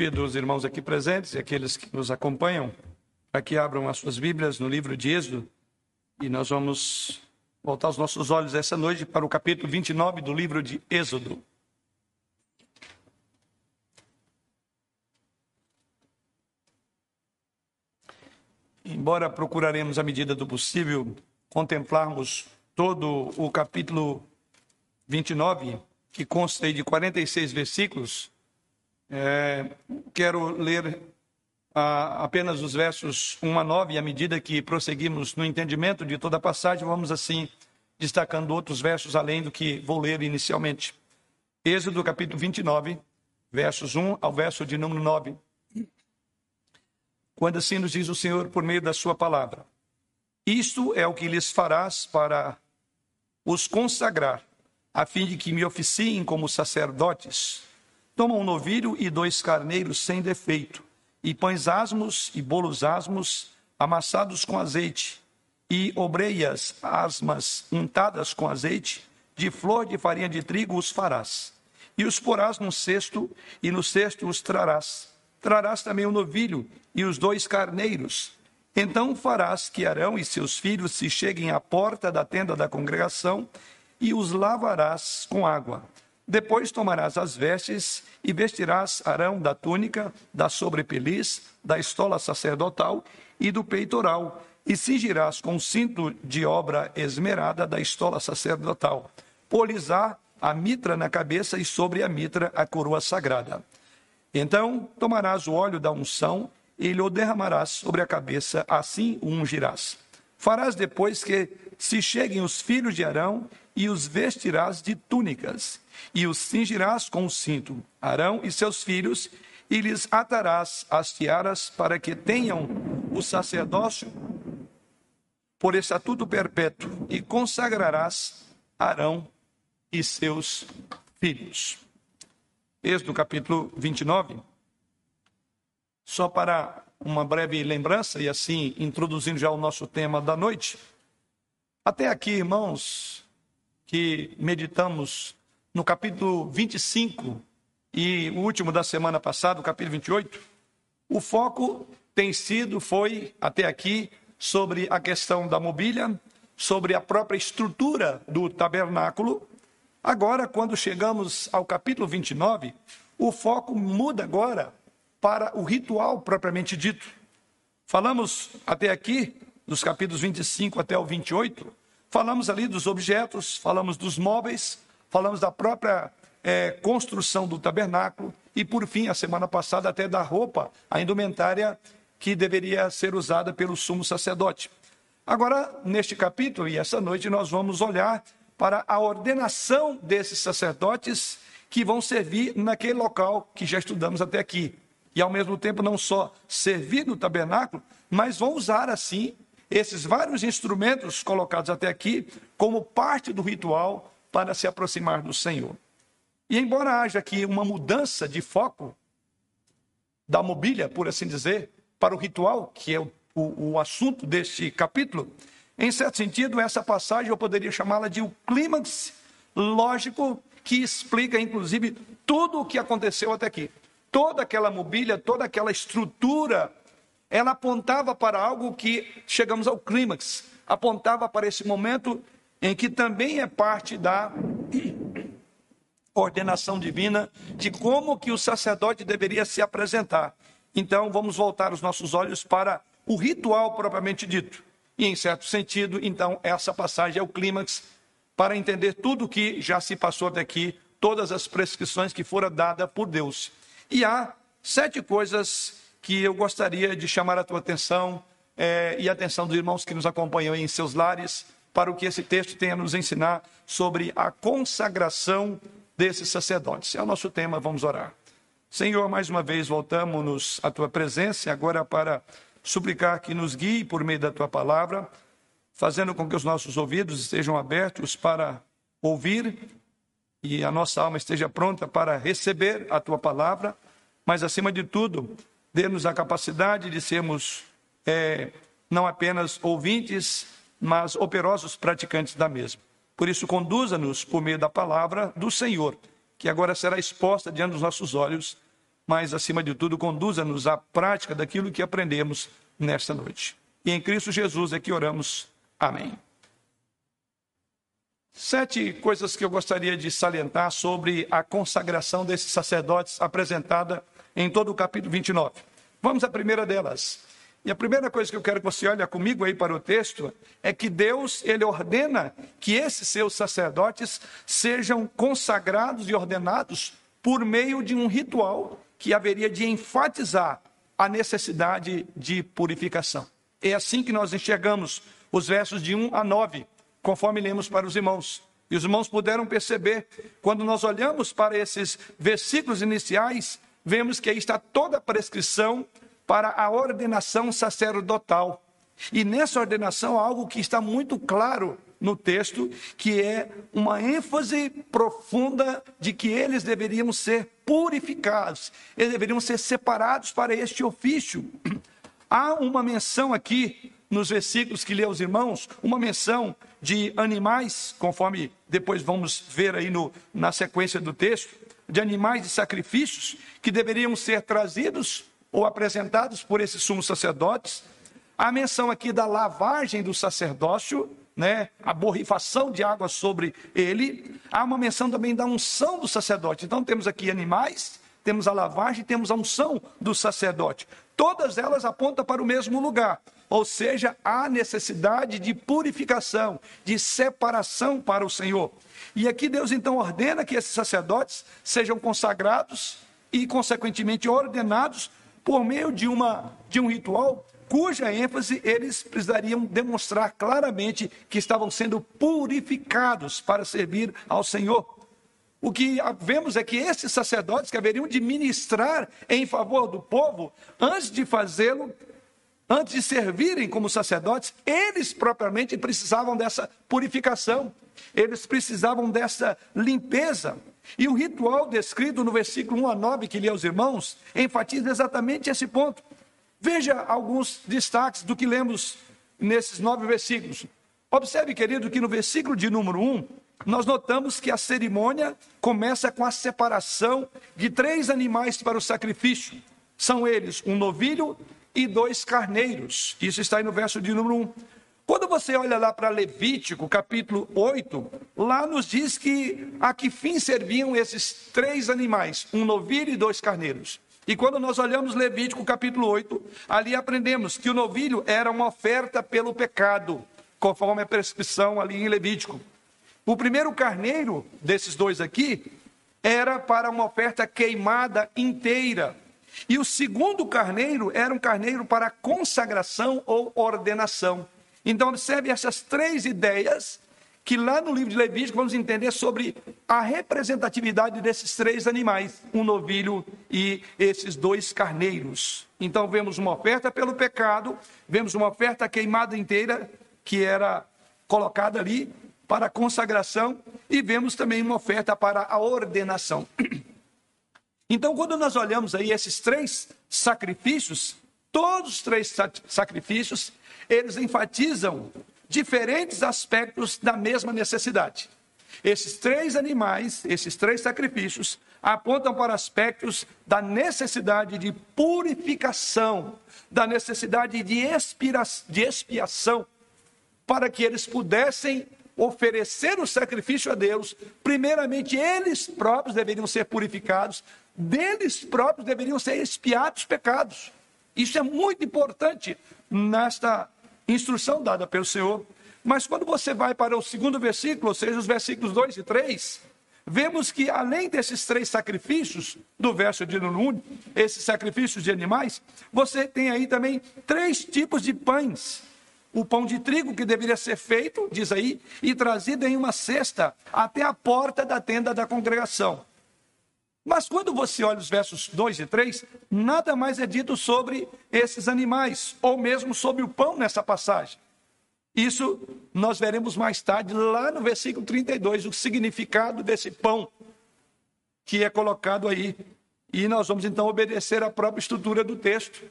Convido os irmãos aqui presentes e aqueles que nos acompanham para que abram as suas Bíblias no livro de Êxodo e nós vamos voltar os nossos olhos essa noite para o capítulo 29 do livro de Êxodo. Embora procuraremos, à medida do possível, contemplarmos todo o capítulo 29, que consta de 46 versículos, é, quero ler ah, apenas os versos 1 a 9, e à medida que prosseguimos no entendimento de toda a passagem, vamos assim destacando outros versos além do que vou ler inicialmente. Êxodo capítulo 29, versos 1 ao verso de número 9. Quando assim nos diz o Senhor por meio da sua palavra: Isto é o que lhes farás para os consagrar, a fim de que me oficiem como sacerdotes. Toma um novilho e dois carneiros sem defeito, e pães asmos e bolos asmos amassados com azeite, e obreias asmas untadas com azeite, de flor de farinha de trigo os farás. E os porás num cesto, e no cesto os trarás. Trarás também o novilho e os dois carneiros. Então farás que Arão e seus filhos se cheguem à porta da tenda da congregação e os lavarás com água. Depois tomarás as vestes e vestirás Arão da túnica, da sobrepeliz, da estola sacerdotal e do peitoral, e cingirás com cinto de obra esmerada da estola sacerdotal. Polizar a mitra na cabeça e sobre a mitra a coroa sagrada. Então tomarás o óleo da unção e lhe o derramarás sobre a cabeça, assim o ungirás. Farás depois que se cheguem os filhos de Arão e os vestirás de túnicas, e os cingirás com o cinto, Arão e seus filhos, e lhes atarás as tiaras para que tenham o sacerdócio por estatuto perpétuo, e consagrarás Arão e seus filhos. Êxodo capítulo 29. Só para uma breve lembrança, e assim introduzindo já o nosso tema da noite. Até aqui, irmãos, que meditamos no capítulo 25 e o último da semana passada, o capítulo 28, o foco tem sido, foi até aqui, sobre a questão da mobília, sobre a própria estrutura do tabernáculo. Agora, quando chegamos ao capítulo 29, o foco muda agora para o ritual propriamente dito. Falamos até aqui, dos capítulos 25 até o 28, Falamos ali dos objetos, falamos dos móveis, falamos da própria é, construção do tabernáculo e, por fim, a semana passada, até da roupa, a indumentária que deveria ser usada pelo sumo sacerdote. Agora, neste capítulo e essa noite, nós vamos olhar para a ordenação desses sacerdotes que vão servir naquele local que já estudamos até aqui. E, ao mesmo tempo, não só servir no tabernáculo, mas vão usar, assim, esses vários instrumentos colocados até aqui como parte do ritual para se aproximar do Senhor. E embora haja aqui uma mudança de foco da mobília, por assim dizer, para o ritual, que é o, o, o assunto deste capítulo, em certo sentido, essa passagem eu poderia chamá-la de o clímax lógico que explica, inclusive, tudo o que aconteceu até aqui. Toda aquela mobília, toda aquela estrutura ela apontava para algo que chegamos ao clímax, apontava para esse momento em que também é parte da ordenação divina de como que o sacerdote deveria se apresentar. Então, vamos voltar os nossos olhos para o ritual propriamente dito. E, em certo sentido, então, essa passagem é o clímax para entender tudo o que já se passou até aqui, todas as prescrições que foram dadas por Deus. E há sete coisas que eu gostaria de chamar a tua atenção é, e a atenção dos irmãos que nos acompanham em seus lares para o que esse texto tem a nos ensinar sobre a consagração desses sacerdotes. É o nosso tema, vamos orar. Senhor, mais uma vez voltamos-nos à tua presença, agora para suplicar que nos guie por meio da tua palavra, fazendo com que os nossos ouvidos estejam abertos para ouvir e a nossa alma esteja pronta para receber a tua palavra, mas acima de tudo, dê-nos a capacidade de sermos é, não apenas ouvintes, mas operosos praticantes da mesma. Por isso, conduza-nos por meio da palavra do Senhor, que agora será exposta diante dos nossos olhos, mas acima de tudo, conduza-nos à prática daquilo que aprendemos nesta noite. E em Cristo Jesus é que oramos. Amém. Sete coisas que eu gostaria de salientar sobre a consagração desses sacerdotes apresentada em todo o capítulo 29. Vamos à primeira delas. E a primeira coisa que eu quero que você olhe comigo aí para o texto é que Deus, ele ordena que esses seus sacerdotes sejam consagrados e ordenados por meio de um ritual que haveria de enfatizar a necessidade de purificação. É assim que nós enxergamos os versos de 1 a 9, conforme lemos para os irmãos. E os irmãos puderam perceber, quando nós olhamos para esses versículos iniciais, vemos que aí está toda a prescrição para a ordenação sacerdotal. E nessa ordenação, algo que está muito claro no texto, que é uma ênfase profunda de que eles deveriam ser purificados, eles deveriam ser separados para este ofício. Há uma menção aqui nos versículos que lê aos irmãos, uma menção de animais, conforme depois vamos ver aí no, na sequência do texto, de animais de sacrifícios que deveriam ser trazidos ou apresentados por esses sumos sacerdotes. A menção aqui da lavagem do sacerdócio, né, a borrifação de água sobre ele. Há uma menção também da unção do sacerdote. Então temos aqui animais, temos a lavagem, temos a unção do sacerdote. Todas elas apontam para o mesmo lugar, ou seja, há necessidade de purificação, de separação para o Senhor. E aqui Deus então ordena que esses sacerdotes sejam consagrados e, consequentemente, ordenados por meio de, uma, de um ritual cuja ênfase eles precisariam demonstrar claramente que estavam sendo purificados para servir ao Senhor. O que vemos é que esses sacerdotes que haveriam de ministrar em favor do povo, antes de fazê-lo, antes de servirem como sacerdotes, eles propriamente precisavam dessa purificação, eles precisavam dessa limpeza. E o ritual descrito no versículo 1 a 9 que li aos irmãos enfatiza exatamente esse ponto. Veja alguns destaques do que lemos nesses nove versículos. Observe, querido, que no versículo de número 1, nós notamos que a cerimônia começa com a separação de três animais para o sacrifício. São eles um novilho e dois carneiros. Isso está aí no verso de número 1. Quando você olha lá para Levítico, capítulo 8, lá nos diz que a que fim serviam esses três animais, um novilho e dois carneiros. E quando nós olhamos Levítico, capítulo 8, ali aprendemos que o novilho era uma oferta pelo pecado, conforme a prescrição ali em Levítico. O primeiro carneiro desses dois aqui era para uma oferta queimada inteira. E o segundo carneiro era um carneiro para consagração ou ordenação. Então, observe essas três ideias que lá no livro de Levítico vamos entender sobre a representatividade desses três animais, um novilho e esses dois carneiros. Então, vemos uma oferta pelo pecado, vemos uma oferta queimada inteira, que era colocada ali para a consagração, e vemos também uma oferta para a ordenação. Então, quando nós olhamos aí esses três sacrifícios, todos os três sacrifícios, eles enfatizam diferentes aspectos da mesma necessidade. Esses três animais, esses três sacrifícios, apontam para aspectos da necessidade de purificação, da necessidade de, expira, de expiação, para que eles pudessem oferecer o sacrifício a Deus. Primeiramente, eles próprios deveriam ser purificados, deles próprios deveriam ser expiados os pecados. Isso é muito importante nesta instrução dada pelo Senhor. Mas quando você vai para o segundo versículo, ou seja, os versículos 2 e 3, vemos que além desses três sacrifícios, do verso de 1, esses sacrifícios de animais, você tem aí também três tipos de pães. O pão de trigo que deveria ser feito, diz aí, e trazido em uma cesta até a porta da tenda da congregação. Mas quando você olha os versos 2 e 3, nada mais é dito sobre esses animais, ou mesmo sobre o pão nessa passagem. Isso nós veremos mais tarde, lá no versículo 32, o significado desse pão que é colocado aí. E nós vamos então obedecer à própria estrutura do texto.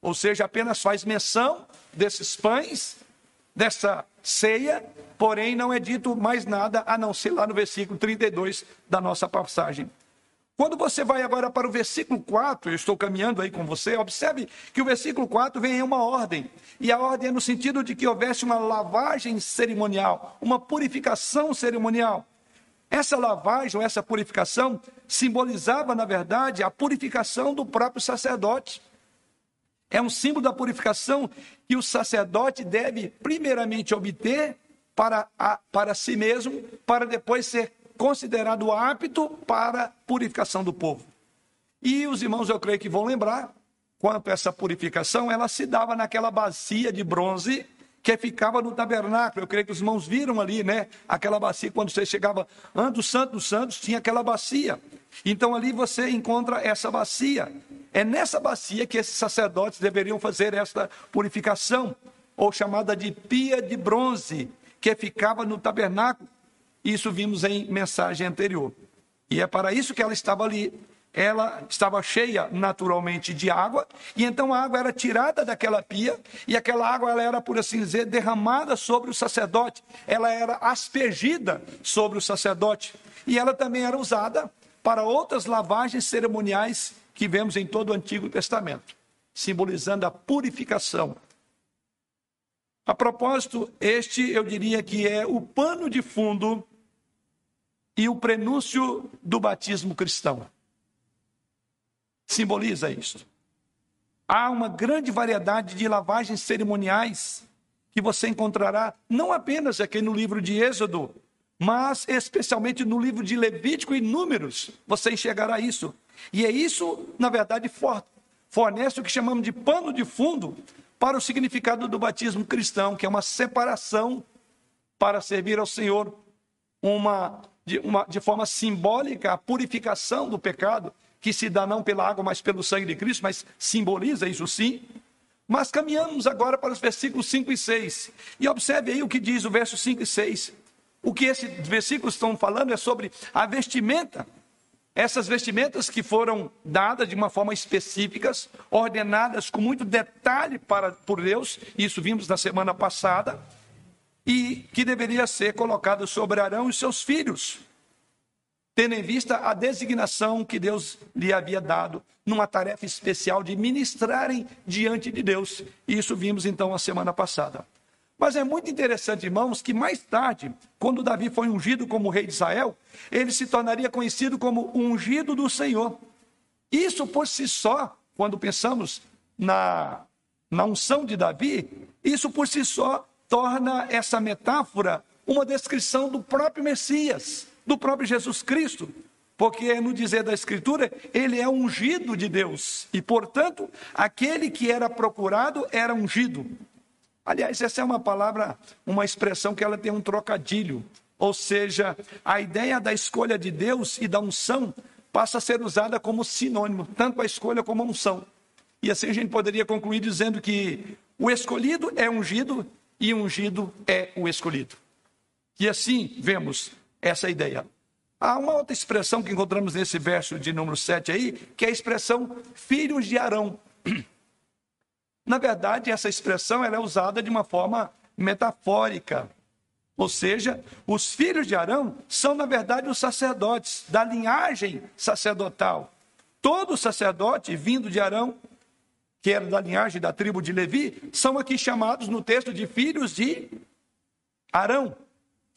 Ou seja, apenas faz menção desses pães, dessa ceia, porém não é dito mais nada a não ser lá no versículo 32 da nossa passagem. Quando você vai agora para o versículo 4, eu estou caminhando aí com você, observe que o versículo 4 vem em uma ordem. E a ordem é no sentido de que houvesse uma lavagem cerimonial, uma purificação cerimonial. Essa lavagem, essa purificação, simbolizava, na verdade, a purificação do próprio sacerdote. É um símbolo da purificação que o sacerdote deve, primeiramente, obter para, a, para si mesmo, para depois ser considerado apto para purificação do povo. E os irmãos, eu creio que vão lembrar, quanto essa purificação, ela se dava naquela bacia de bronze que ficava no tabernáculo. Eu creio que os irmãos viram ali, né? Aquela bacia, quando você chegava antes do Santo dos Santos, tinha aquela bacia. Então ali você encontra essa bacia. É nessa bacia que esses sacerdotes deveriam fazer esta purificação, ou chamada de pia de bronze, que ficava no tabernáculo. Isso vimos em mensagem anterior. E é para isso que ela estava ali. Ela estava cheia naturalmente de água, e então a água era tirada daquela pia, e aquela água ela era, por assim dizer, derramada sobre o sacerdote, ela era aspergida sobre o sacerdote, e ela também era usada para outras lavagens cerimoniais que vemos em todo o Antigo Testamento, simbolizando a purificação a propósito, este eu diria que é o pano de fundo e o prenúncio do batismo cristão. Simboliza isso. Há uma grande variedade de lavagens cerimoniais que você encontrará não apenas aqui no livro de Êxodo, mas especialmente no livro de Levítico e Números, você enxergará isso. E é isso, na verdade, fornece o que chamamos de pano de fundo para o significado do batismo cristão, que é uma separação para servir ao Senhor, uma de, uma, de forma simbólica, a purificação do pecado, que se dá não pela água, mas pelo sangue de Cristo, mas simboliza isso sim. Mas caminhamos agora para os versículos 5 e 6. E observe aí o que diz o verso 5 e 6. O que esses versículos estão falando é sobre a vestimenta. Essas vestimentas que foram dadas de uma forma específica, ordenadas com muito detalhe para, por Deus, isso vimos na semana passada, e que deveria ser colocado sobre Arão e seus filhos, tendo em vista a designação que Deus lhe havia dado numa tarefa especial de ministrarem diante de Deus. Isso vimos então a semana passada. Mas é muito interessante, irmãos, que mais tarde, quando Davi foi ungido como rei de Israel, ele se tornaria conhecido como ungido do Senhor. Isso por si só, quando pensamos na, na unção de Davi, isso por si só torna essa metáfora uma descrição do próprio Messias, do próprio Jesus Cristo, porque no dizer da Escritura, ele é ungido de Deus, e portanto, aquele que era procurado era ungido. Aliás, essa é uma palavra, uma expressão que ela tem um trocadilho, ou seja, a ideia da escolha de Deus e da unção passa a ser usada como sinônimo, tanto a escolha como a unção. E assim a gente poderia concluir dizendo que o escolhido é ungido e ungido é o escolhido. E assim vemos essa ideia. Há uma outra expressão que encontramos nesse verso de número 7 aí, que é a expressão filhos de Arão. Na verdade, essa expressão ela é usada de uma forma metafórica. Ou seja, os filhos de Arão são, na verdade, os sacerdotes, da linhagem sacerdotal. Todo sacerdote vindo de Arão que era da linhagem da tribo de Levi, são aqui chamados no texto de filhos de Arão.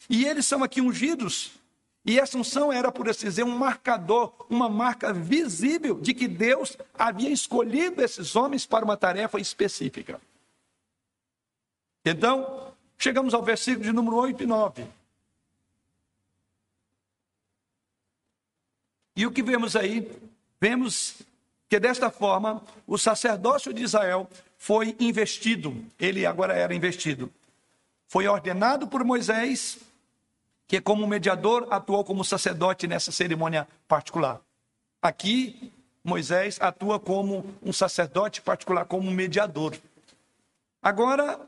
E eles são aqui ungidos. E essa unção era, por assim dizer, um marcador, uma marca visível de que Deus havia escolhido esses homens para uma tarefa específica. Então, chegamos ao versículo de número 8 e 9. E o que vemos aí? Vemos que desta forma o sacerdócio de Israel foi investido, ele agora era investido. Foi ordenado por Moisés, que como mediador atuou como sacerdote nessa cerimônia particular. Aqui, Moisés atua como um sacerdote particular, como mediador. Agora,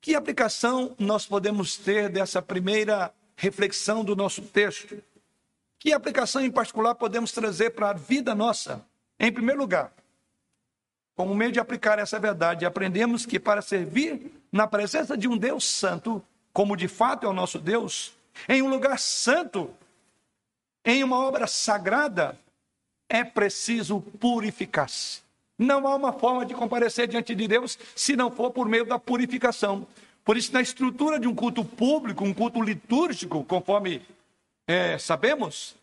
que aplicação nós podemos ter dessa primeira reflexão do nosso texto? Que aplicação em particular podemos trazer para a vida nossa? Em primeiro lugar, como meio de aplicar essa verdade, aprendemos que para servir na presença de um Deus santo, como de fato é o nosso Deus, em um lugar santo, em uma obra sagrada, é preciso purificar-se. Não há uma forma de comparecer diante de Deus se não for por meio da purificação. Por isso, na estrutura de um culto público, um culto litúrgico, conforme é, sabemos,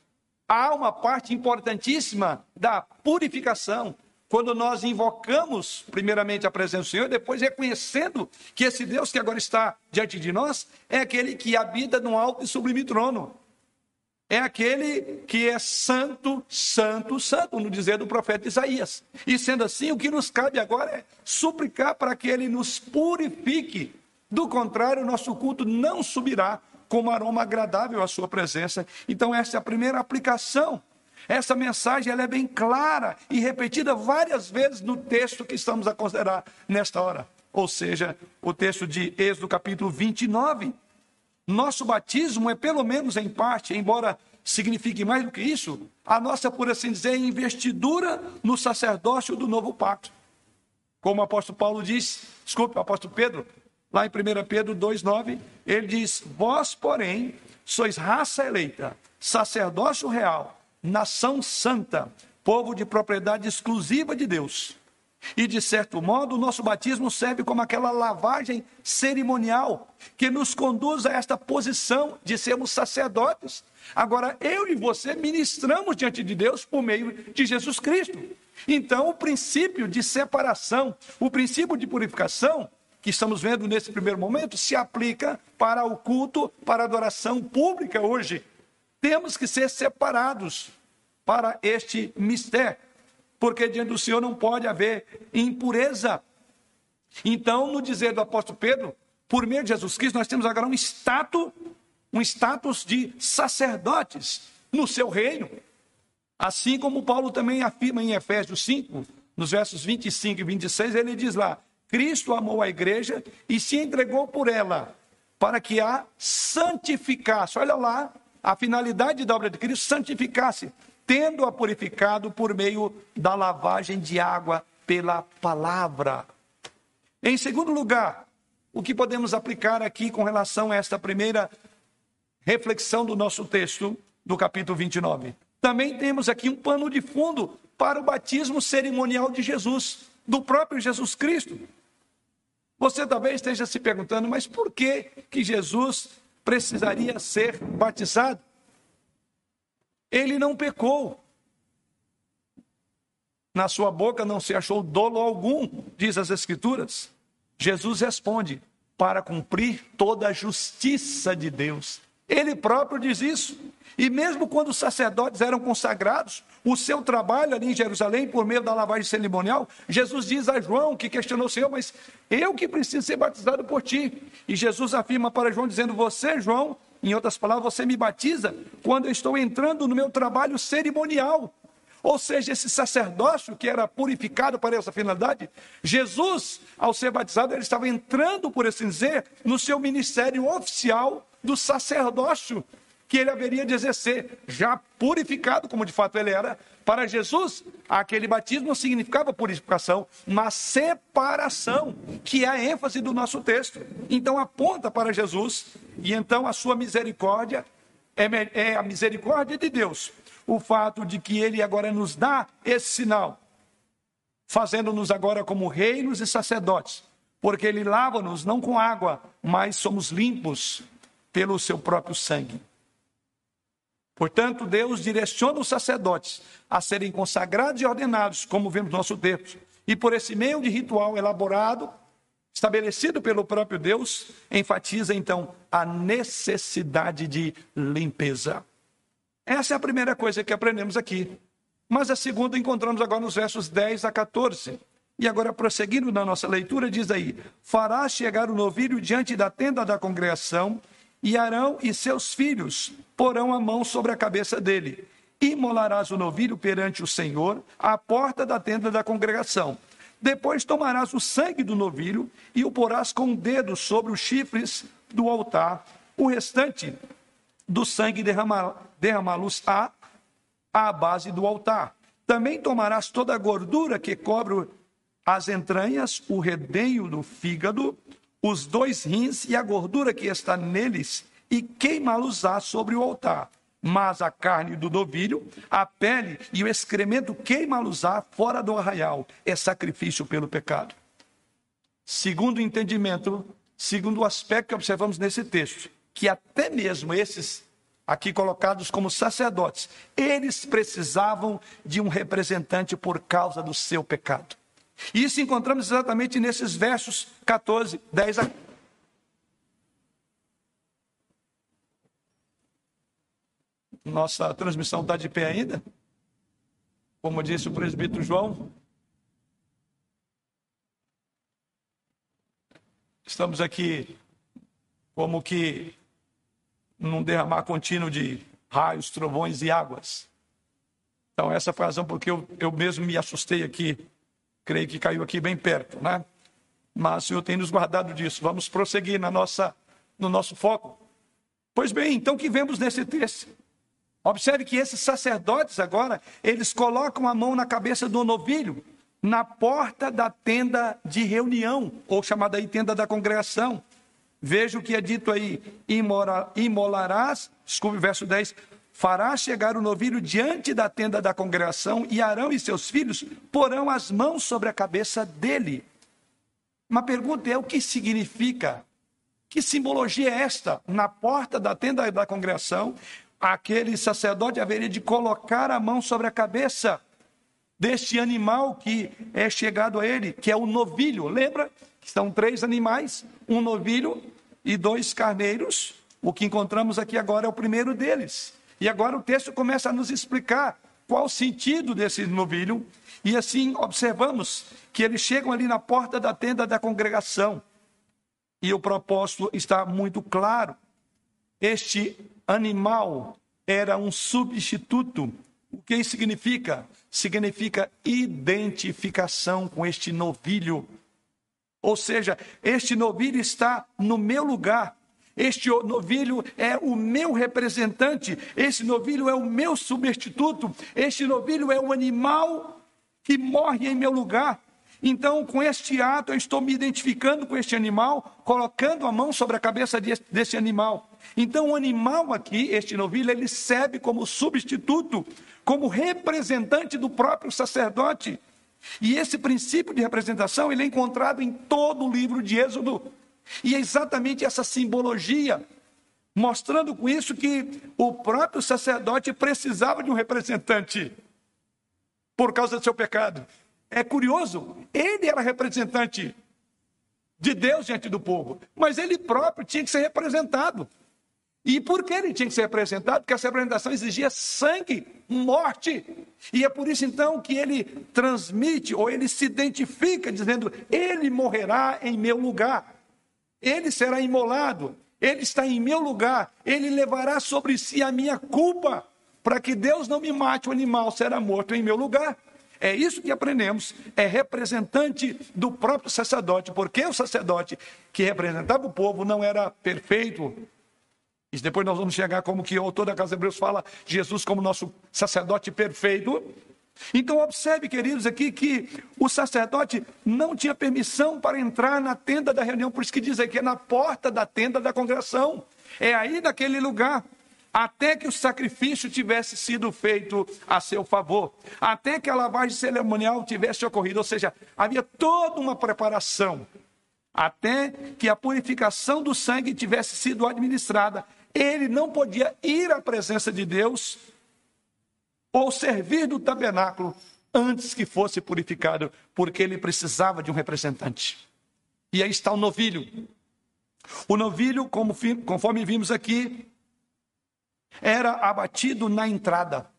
há uma parte importantíssima da purificação. Quando nós invocamos, primeiramente, a presença do Senhor, depois reconhecendo que esse Deus que agora está diante de nós é aquele que habita no alto e sublime trono é aquele que é santo, santo, santo, no dizer do profeta Isaías. E sendo assim, o que nos cabe agora é suplicar para que ele nos purifique. Do contrário, nosso culto não subirá como aroma agradável à sua presença. Então, essa é a primeira aplicação. Essa mensagem ela é bem clara e repetida várias vezes no texto que estamos a considerar nesta hora. Ou seja, o texto de Êxodo capítulo 29, nosso batismo é, pelo menos em parte, embora signifique mais do que isso, a nossa, por assim dizer, investidura no sacerdócio do novo pacto. Como o apóstolo Paulo diz, desculpe, o apóstolo Pedro, lá em 1 Pedro 2,9, ele diz: Vós, porém, sois raça eleita, sacerdócio real, nação santa, povo de propriedade exclusiva de Deus e, de certo modo, o nosso batismo serve como aquela lavagem cerimonial que nos conduz a esta posição de sermos sacerdotes. Agora, eu e você ministramos diante de Deus por meio de Jesus Cristo. Então, o princípio de separação, o princípio de purificação, que estamos vendo nesse primeiro momento, se aplica para o culto, para a adoração pública hoje. Temos que ser separados para este mistério porque diante do Senhor não pode haver impureza. Então, no dizer do apóstolo Pedro, por meio de Jesus Cristo, nós temos agora um status, um status de sacerdotes no seu reino. Assim como Paulo também afirma em Efésios 5, nos versos 25 e 26, ele diz lá: Cristo amou a igreja e se entregou por ela, para que a santificasse. Olha lá, a finalidade da obra de Cristo, santificasse, tendo-a purificado por meio da lavagem de água pela palavra. Em segundo lugar, o que podemos aplicar aqui com relação a esta primeira reflexão do nosso texto, do capítulo 29? Também temos aqui um pano de fundo para o batismo cerimonial de Jesus, do próprio Jesus Cristo. Você talvez esteja se perguntando, mas por que, que Jesus precisaria ser batizado? Ele não pecou. Na sua boca não se achou dolo algum, diz as Escrituras. Jesus responde: para cumprir toda a justiça de Deus. Ele próprio diz isso. E mesmo quando os sacerdotes eram consagrados, o seu trabalho ali em Jerusalém, por meio da lavagem cerimonial, Jesus diz a João, que questionou o Senhor, mas eu que preciso ser batizado por ti. E Jesus afirma para João, dizendo: Você, João, em outras palavras, você me batiza quando eu estou entrando no meu trabalho cerimonial. Ou seja, esse sacerdócio que era purificado para essa finalidade, Jesus, ao ser batizado, ele estava entrando, por assim dizer, no seu ministério oficial do sacerdócio que ele haveria de exercer, já purificado, como de fato ele era. Para Jesus, aquele batismo significava purificação, mas separação, que é a ênfase do nosso texto. Então aponta para Jesus, e então a sua misericórdia é, é a misericórdia de Deus. O fato de que ele agora nos dá esse sinal, fazendo-nos agora como reinos e sacerdotes, porque ele lava-nos não com água, mas somos limpos pelo seu próprio sangue. Portanto, Deus direciona os sacerdotes a serem consagrados e ordenados, como vemos no nosso texto. E por esse meio de ritual elaborado, estabelecido pelo próprio Deus, enfatiza então a necessidade de limpeza. Essa é a primeira coisa que aprendemos aqui. Mas a segunda encontramos agora nos versos 10 a 14. E agora, prosseguindo na nossa leitura, diz aí: Fará chegar o novilho diante da tenda da congregação e Arão e seus filhos porão a mão sobre a cabeça dele. Imolarás o novilho perante o Senhor à porta da tenda da congregação. Depois tomarás o sangue do novilho e o porás com o dedo sobre os chifres do altar. O restante do sangue derramá-los-á à base do altar. Também tomarás toda a gordura que cobre as entranhas, o redenho do fígado, os dois rins e a gordura que está neles, e queimá-los-á sobre o altar. Mas a carne do novilho, a pele e o excremento queima-los-á fora do arraial. É sacrifício pelo pecado. Segundo o entendimento, segundo o aspecto que observamos nesse texto, que até mesmo esses aqui colocados como sacerdotes, eles precisavam de um representante por causa do seu pecado. E isso encontramos exatamente nesses versos 14, 10 a Nossa transmissão está de pé ainda? Como disse o presbítero João. Estamos aqui como que num derramar contínuo de raios, trovões e águas. Então, essa foi a razão porque eu, eu mesmo me assustei aqui. Creio que caiu aqui bem perto, né? Mas o Senhor tem nos guardado disso. Vamos prosseguir na nossa, no nosso foco. Pois bem, então, o que vemos nesse texto? Observe que esses sacerdotes agora, eles colocam a mão na cabeça do novilho, na porta da tenda de reunião, ou chamada aí tenda da congregação. Veja o que é dito aí: imolarás, desculpe, verso 10, farás chegar o novilho diante da tenda da congregação, e Arão e seus filhos porão as mãos sobre a cabeça dele. Uma pergunta é: o que significa? Que simbologia é esta? Na porta da tenda da congregação, aquele sacerdote haveria de colocar a mão sobre a cabeça deste animal que é chegado a ele, que é o novilho. Lembra? São três animais, um novilho e dois carneiros. O que encontramos aqui agora é o primeiro deles. E agora o texto começa a nos explicar qual o sentido desse novilho. E assim observamos que eles chegam ali na porta da tenda da congregação. E o propósito está muito claro. Este animal era um substituto. O que significa? Significa identificação com este novilho ou seja, este novilho está no meu lugar. Este novilho é o meu representante, este novilho é o meu substituto, este novilho é o animal que morre em meu lugar. Então, com este ato, eu estou me identificando com este animal, colocando a mão sobre a cabeça deste animal. Então, o animal aqui, este novilho, ele serve como substituto, como representante do próprio sacerdote. E esse princípio de representação ele é encontrado em todo o livro de Êxodo. E é exatamente essa simbologia, mostrando com isso que o próprio sacerdote precisava de um representante por causa do seu pecado. É curioso, ele era representante de Deus diante do povo, mas ele próprio tinha que ser representado. E por que ele tinha que ser representado? Porque essa representação exigia sangue, morte. E é por isso então que ele transmite, ou ele se identifica, dizendo: Ele morrerá em meu lugar, ele será imolado, ele está em meu lugar, ele levará sobre si a minha culpa, para que Deus não me mate, o animal será morto em meu lugar. É isso que aprendemos. É representante do próprio sacerdote, porque o sacerdote que representava o povo não era perfeito, e depois nós vamos chegar como que o autor da Casa de Hebreus fala Jesus como nosso sacerdote perfeito. Então observe, queridos, aqui que o sacerdote não tinha permissão para entrar na tenda da reunião, por isso que diz aqui, é na porta da tenda da congregação. É aí naquele lugar até que o sacrifício tivesse sido feito a seu favor, até que a lavagem cerimonial tivesse ocorrido, ou seja, havia toda uma preparação, até que a purificação do sangue tivesse sido administrada ele não podia ir à presença de Deus ou servir do tabernáculo antes que fosse purificado, porque ele precisava de um representante. E aí está o novilho. O novilho, como, conforme vimos aqui, era abatido na entrada.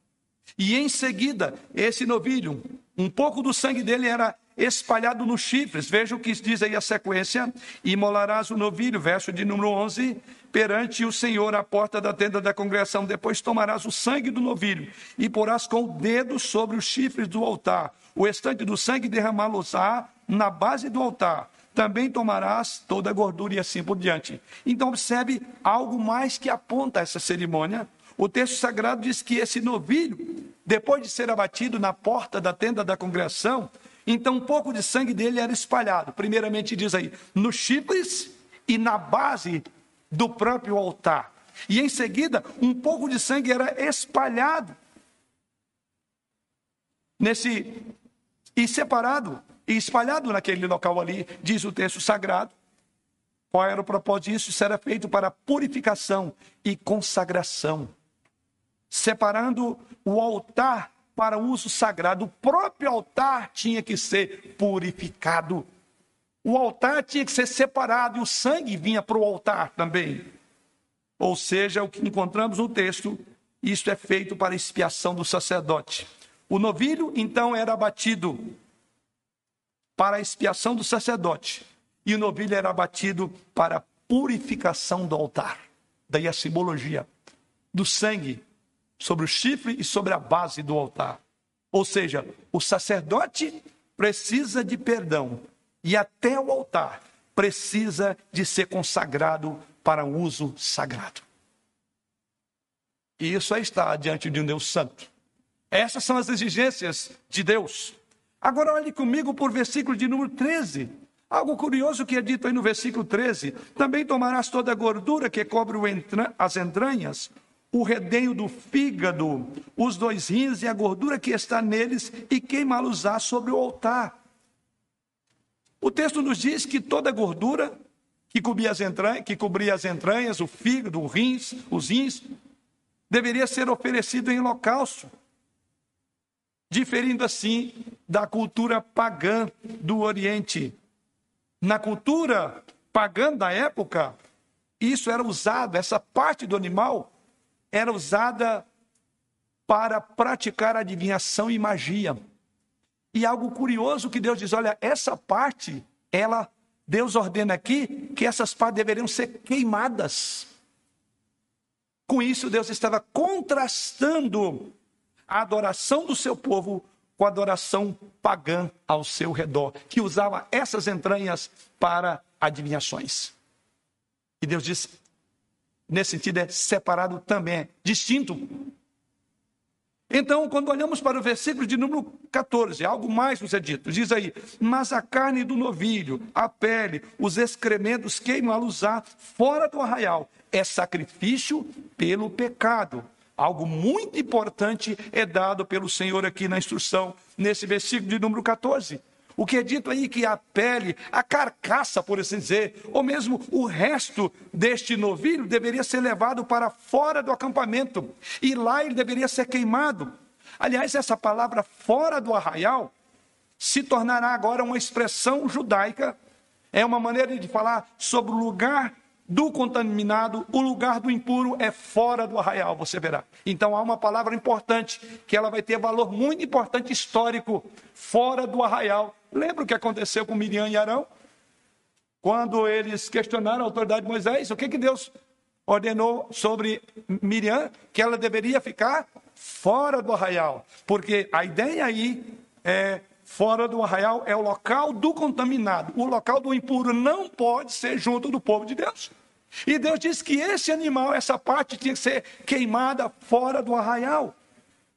E em seguida, esse novilho, um pouco do sangue dele era espalhado nos chifres. Veja o que diz aí a sequência: imolarás o novilho, verso de número 11, perante o Senhor à porta da tenda da congregação. Depois tomarás o sangue do novilho e porás com o dedo sobre os chifres do altar. O restante do sangue derramá-los-á na base do altar. Também tomarás toda a gordura e assim por diante. Então, observe algo mais que aponta essa cerimônia. O texto sagrado diz que esse novilho, depois de ser abatido na porta da tenda da congregação, então, um pouco de sangue dele era espalhado. Primeiramente, diz aí, nos chifres e na base do próprio altar. E em seguida, um pouco de sangue era espalhado nesse e separado e espalhado naquele local ali, diz o texto sagrado. Qual era o propósito disso? Isso era feito para purificação e consagração, separando o altar para uso sagrado. O próprio altar tinha que ser purificado. O altar tinha que ser separado e o sangue vinha para o altar também. Ou seja, o que encontramos no texto, isto é feito para expiação do sacerdote. O novilho, então, era abatido para expiação do sacerdote, e o novilho era abatido para purificação do altar. Daí a simbologia do sangue sobre o chifre e sobre a base do altar. Ou seja, o sacerdote precisa de perdão e até o altar precisa de ser consagrado para uso sagrado. E isso aí está diante de um Deus santo. Essas são as exigências de Deus. Agora olhe comigo por versículo de número 13. Algo curioso que é dito aí no versículo 13: Também tomarás toda a gordura que cobre as entranhas, o redenho do fígado, os dois rins e a gordura que está neles, e queimá-los-á sobre o altar. O texto nos diz que toda gordura que cobria as entranhas, que cobria as entranhas o fígado, os rins, os rins, deveria ser oferecido em holocausto, diferindo assim da cultura pagã do Oriente. Na cultura pagã da época, isso era usado, essa parte do animal era usada para praticar adivinhação e magia. E algo curioso que Deus diz: olha, essa parte, ela, Deus ordena aqui que essas partes deveriam ser queimadas. Com isso, Deus estava contrastando a adoração do seu povo com a adoração pagã ao seu redor, que usava essas entranhas para adivinhações. E Deus diz: nesse sentido, é separado também, é distinto. Então, quando olhamos para o versículo de número 14, algo mais nos é dito. Diz aí: Mas a carne do novilho, a pele, os excrementos queimá-los-á fora do arraial. É sacrifício pelo pecado. Algo muito importante é dado pelo Senhor aqui na instrução, nesse versículo de número 14. O que é dito aí que a pele, a carcaça, por assim dizer, ou mesmo o resto deste novilho deveria ser levado para fora do acampamento e lá ele deveria ser queimado. Aliás, essa palavra fora do arraial se tornará agora uma expressão judaica, é uma maneira de falar sobre o lugar do contaminado, o lugar do impuro é fora do arraial, você verá. Então há uma palavra importante, que ela vai ter valor muito importante histórico, fora do arraial. Lembra o que aconteceu com Miriam e Arão? Quando eles questionaram a autoridade de Moisés, o que, que Deus ordenou sobre Miriam? Que ela deveria ficar fora do arraial. Porque a ideia aí é fora do arraial é o local do contaminado. O local do impuro não pode ser junto do povo de Deus. E Deus disse que esse animal, essa parte, tinha que ser queimada fora do arraial.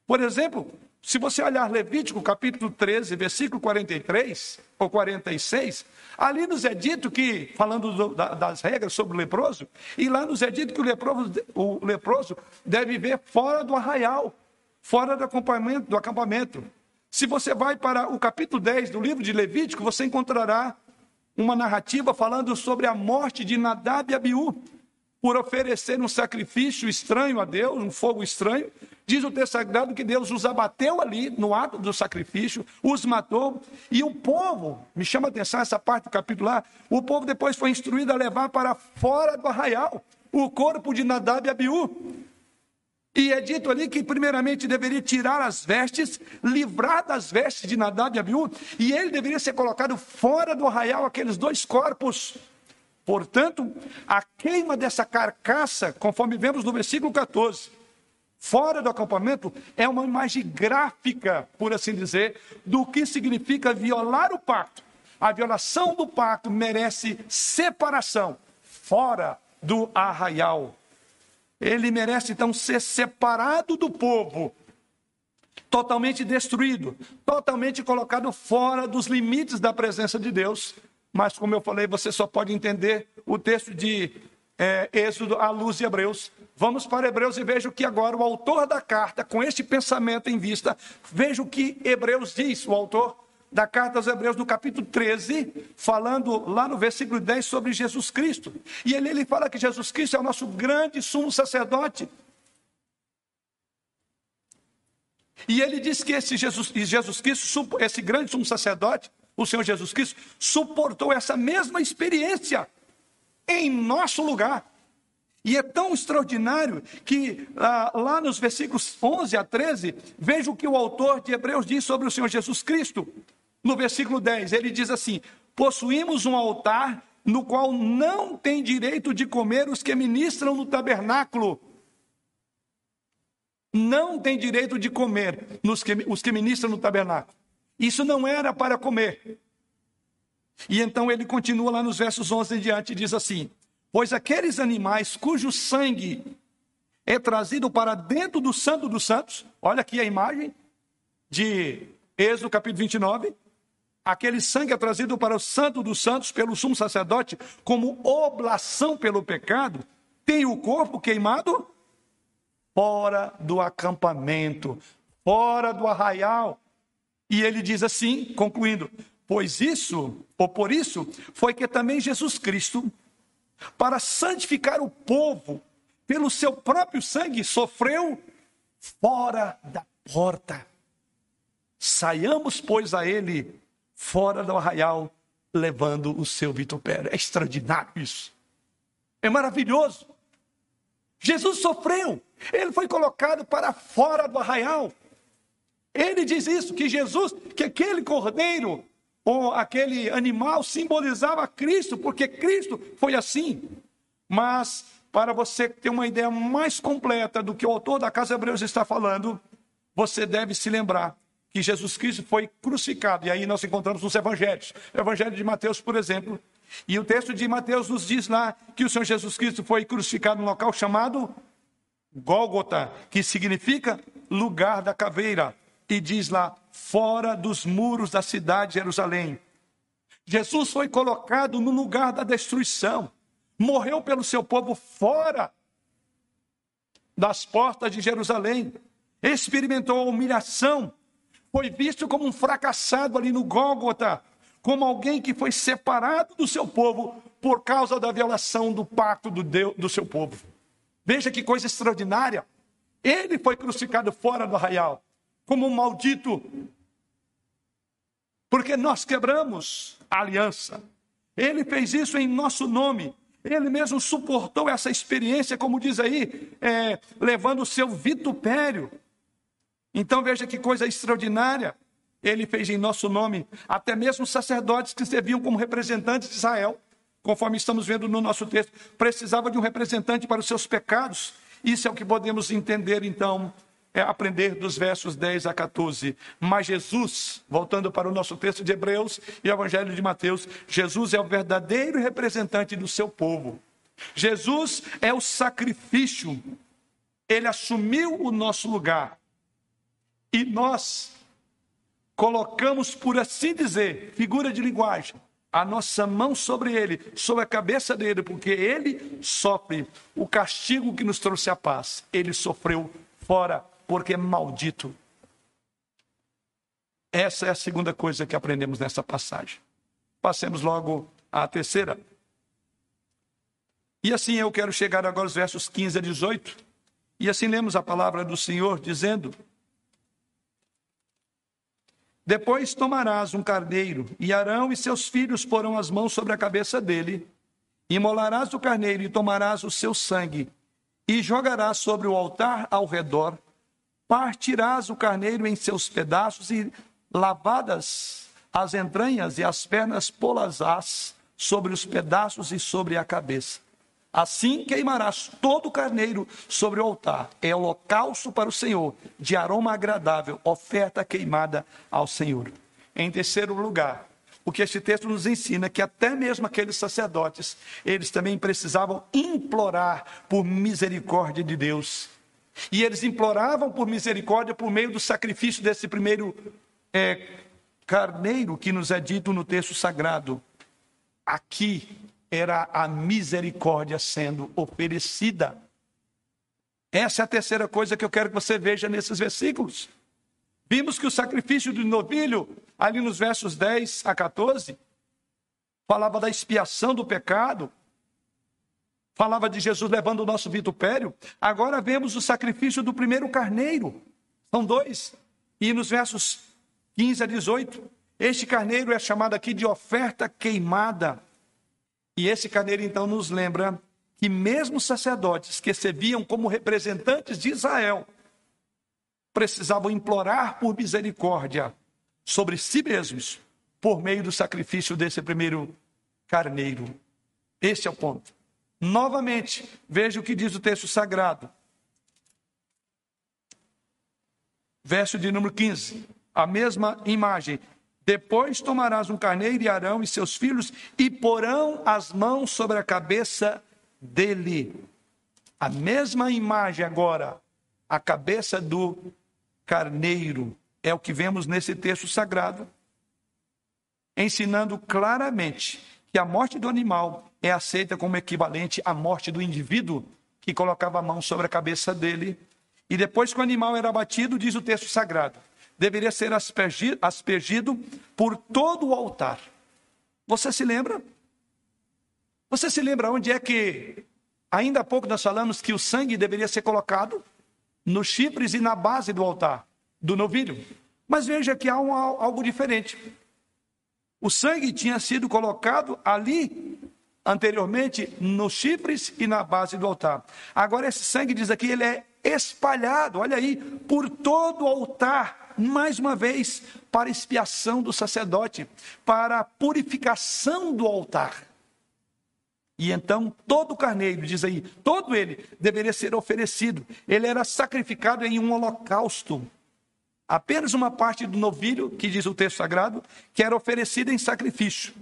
Por exemplo, se você olhar Levítico capítulo 13, versículo 43 ou 46, ali nos é dito que, falando do, da, das regras sobre o leproso, e lá nos é dito que o leproso, o leproso deve viver fora do arraial, fora do acampamento, do acampamento. Se você vai para o capítulo 10 do livro de Levítico, você encontrará uma narrativa falando sobre a morte de Nadab e Abiú por oferecer um sacrifício estranho a Deus, um fogo estranho. Diz o texto sagrado que Deus os abateu ali no ato do sacrifício, os matou, e o povo, me chama a atenção essa parte do capítulo lá, o povo depois foi instruído a levar para fora do arraial o corpo de Nadab e Abiú. E é dito ali que, primeiramente, deveria tirar as vestes, livrar das vestes de Nadab e Abiú, e ele deveria ser colocado fora do arraial, aqueles dois corpos. Portanto, a queima dessa carcaça, conforme vemos no versículo 14, fora do acampamento, é uma imagem gráfica, por assim dizer, do que significa violar o pacto. A violação do pacto merece separação fora do arraial. Ele merece então ser separado do povo, totalmente destruído, totalmente colocado fora dos limites da presença de Deus mas como eu falei, você só pode entender o texto de é, Êxodo à luz de Hebreus. Vamos para Hebreus e veja o que agora o autor da carta, com este pensamento em vista, veja o que Hebreus diz, o autor da carta aos Hebreus, no capítulo 13, falando lá no versículo 10 sobre Jesus Cristo. E ele, ele fala que Jesus Cristo é o nosso grande sumo sacerdote. E ele diz que esse Jesus, Jesus Cristo, esse grande sumo sacerdote, o Senhor Jesus Cristo, suportou essa mesma experiência em nosso lugar. E é tão extraordinário que ah, lá nos versículos 11 a 13, veja o que o autor de Hebreus diz sobre o Senhor Jesus Cristo. No versículo 10, ele diz assim: Possuímos um altar no qual não tem direito de comer os que ministram no tabernáculo não tem direito de comer nos que, os que ministram no tabernáculo. Isso não era para comer. E então ele continua lá nos versos 11 em diante e diz assim: Pois aqueles animais cujo sangue é trazido para dentro do Santo dos Santos, olha aqui a imagem de Êxodo capítulo 29. Aquele sangue é trazido para o Santo dos Santos pelo sumo sacerdote como oblação pelo pecado, tem o corpo queimado fora do acampamento, fora do arraial. E ele diz assim, concluindo: Pois isso, ou por isso, foi que também Jesus Cristo, para santificar o povo, pelo seu próprio sangue, sofreu fora da porta. Saiamos, pois, a ele fora do arraial, levando o seu vitupério. É extraordinário isso. É maravilhoso. Jesus sofreu, ele foi colocado para fora do arraial. Ele diz isso, que Jesus, que aquele cordeiro, ou aquele animal simbolizava Cristo, porque Cristo foi assim. Mas, para você ter uma ideia mais completa do que o autor da Casa Hebreus está falando, você deve se lembrar que Jesus Cristo foi crucificado. E aí nós encontramos nos evangelhos. O evangelho de Mateus, por exemplo, e o texto de Mateus nos diz lá que o Senhor Jesus Cristo foi crucificado num local chamado Gólgota, que significa lugar da caveira, e diz lá, fora dos muros da cidade de Jerusalém. Jesus foi colocado no lugar da destruição, morreu pelo seu povo fora das portas de Jerusalém, experimentou a humilhação, foi visto como um fracassado ali no Gólgota, como alguém que foi separado do seu povo por causa da violação do pacto do, Deus, do seu povo. Veja que coisa extraordinária. Ele foi crucificado fora do arraial, como um maldito, porque nós quebramos a aliança. Ele fez isso em nosso nome. Ele mesmo suportou essa experiência, como diz aí, é, levando o seu vitupério. Então veja que coisa extraordinária ele fez em nosso nome, até mesmo sacerdotes que serviam como representantes de Israel, conforme estamos vendo no nosso texto, precisavam de um representante para os seus pecados. Isso é o que podemos entender, então, é aprender dos versos 10 a 14. Mas Jesus, voltando para o nosso texto de Hebreus e Evangelho de Mateus, Jesus é o verdadeiro representante do seu povo. Jesus é o sacrifício. Ele assumiu o nosso lugar. E nós colocamos, por assim dizer, figura de linguagem, a nossa mão sobre ele, sobre a cabeça dele, porque ele sofre o castigo que nos trouxe a paz. Ele sofreu fora, porque é maldito. Essa é a segunda coisa que aprendemos nessa passagem. Passemos logo à terceira. E assim eu quero chegar agora aos versos 15 a 18. E assim lemos a palavra do Senhor dizendo: depois tomarás um carneiro, e Arão e seus filhos porão as mãos sobre a cabeça dele, imolarás o carneiro e tomarás o seu sangue, e jogarás sobre o altar ao redor, partirás o carneiro em seus pedaços, e lavadas as entranhas e as pernas, polazás sobre os pedaços e sobre a cabeça. Assim queimarás todo o carneiro sobre o altar. É holocausto para o Senhor, de aroma agradável, oferta queimada ao Senhor. Em terceiro lugar, o que este texto nos ensina é que até mesmo aqueles sacerdotes, eles também precisavam implorar por misericórdia de Deus. E eles imploravam por misericórdia por meio do sacrifício desse primeiro é, carneiro que nos é dito no texto sagrado. Aqui era a misericórdia sendo oferecida. Essa é a terceira coisa que eu quero que você veja nesses versículos. Vimos que o sacrifício do novilho, ali nos versos 10 a 14, falava da expiação do pecado, falava de Jesus levando o nosso vitupério. Agora vemos o sacrifício do primeiro carneiro. São dois. E nos versos 15 a 18, este carneiro é chamado aqui de oferta queimada. E esse carneiro então nos lembra que mesmo sacerdotes que serviam como representantes de Israel precisavam implorar por misericórdia sobre si mesmos por meio do sacrifício desse primeiro carneiro. Esse é o ponto. Novamente, veja o que diz o texto sagrado. Verso de número 15. A mesma imagem. Depois tomarás um carneiro e Arão e seus filhos e porão as mãos sobre a cabeça dele. A mesma imagem agora, a cabeça do carneiro, é o que vemos nesse texto sagrado, ensinando claramente que a morte do animal é aceita como equivalente à morte do indivíduo que colocava a mão sobre a cabeça dele. E depois que o animal era abatido, diz o texto sagrado, deveria ser aspergido, por todo o altar. Você se lembra? Você se lembra onde é que, ainda há pouco nós falamos que o sangue deveria ser colocado? Nos chifres e na base do altar, do novilho. Mas veja que há um, algo diferente. O sangue tinha sido colocado ali anteriormente nos chifres e na base do altar. Agora esse sangue diz aqui, ele é espalhado, olha aí, por todo o altar, mais uma vez, para expiação do sacerdote, para purificação do altar. E então todo carneiro, diz aí, todo ele deveria ser oferecido. Ele era sacrificado em um holocausto. Apenas uma parte do novilho, que diz o texto sagrado, que era oferecida em sacrifício.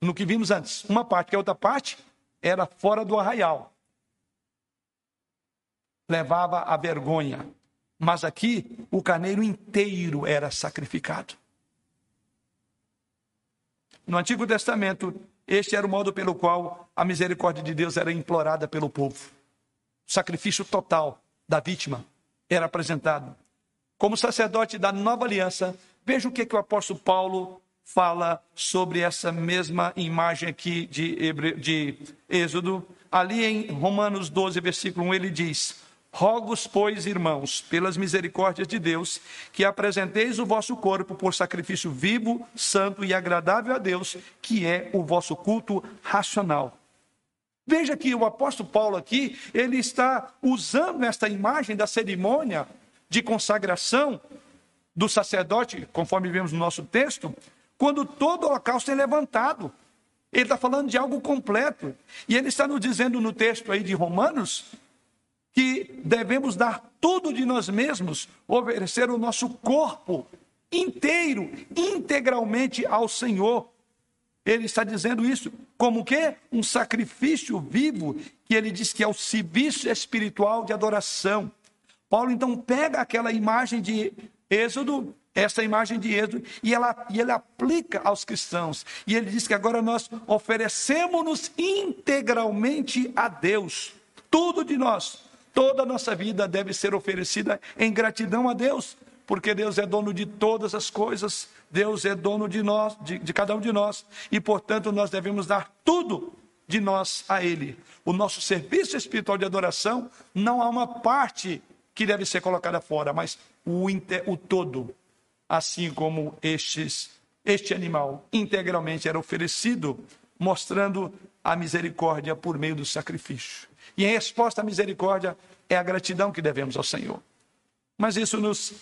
No que vimos antes. Uma parte, que a outra parte era fora do arraial. Levava a vergonha. Mas aqui, o carneiro inteiro era sacrificado. No Antigo Testamento, este era o modo pelo qual a misericórdia de Deus era implorada pelo povo. O sacrifício total da vítima era apresentado. Como sacerdote da nova aliança, veja o que, que o apóstolo Paulo fala sobre essa mesma imagem aqui de, Hebre... de Êxodo. Ali em Romanos 12, versículo 1, ele diz: Rogos, pois, irmãos, pelas misericórdias de Deus, que apresenteis o vosso corpo por sacrifício vivo, santo e agradável a Deus, que é o vosso culto racional. Veja que o apóstolo Paulo aqui, ele está usando esta imagem da cerimônia de consagração do sacerdote, conforme vemos no nosso texto, quando todo o holocausto é levantado. Ele está falando de algo completo. E ele está nos dizendo no texto aí de Romanos que devemos dar tudo de nós mesmos, oferecer o nosso corpo inteiro, integralmente ao Senhor. Ele está dizendo isso como que um sacrifício vivo, que ele diz que é o serviço espiritual de adoração. Paulo então pega aquela imagem de Êxodo, essa imagem de Êxodo, e, ela, e ele aplica aos cristãos. E ele diz que agora nós oferecemos-nos integralmente a Deus, tudo de nós, Toda a nossa vida deve ser oferecida em gratidão a Deus, porque Deus é dono de todas as coisas, Deus é dono de nós, de, de cada um de nós, e portanto nós devemos dar tudo de nós a Ele. O nosso serviço espiritual de adoração não há uma parte que deve ser colocada fora, mas o, o todo, assim como estes, este animal integralmente era oferecido, mostrando a misericórdia por meio do sacrifício. E em resposta à misericórdia é a gratidão que devemos ao Senhor. Mas isso nos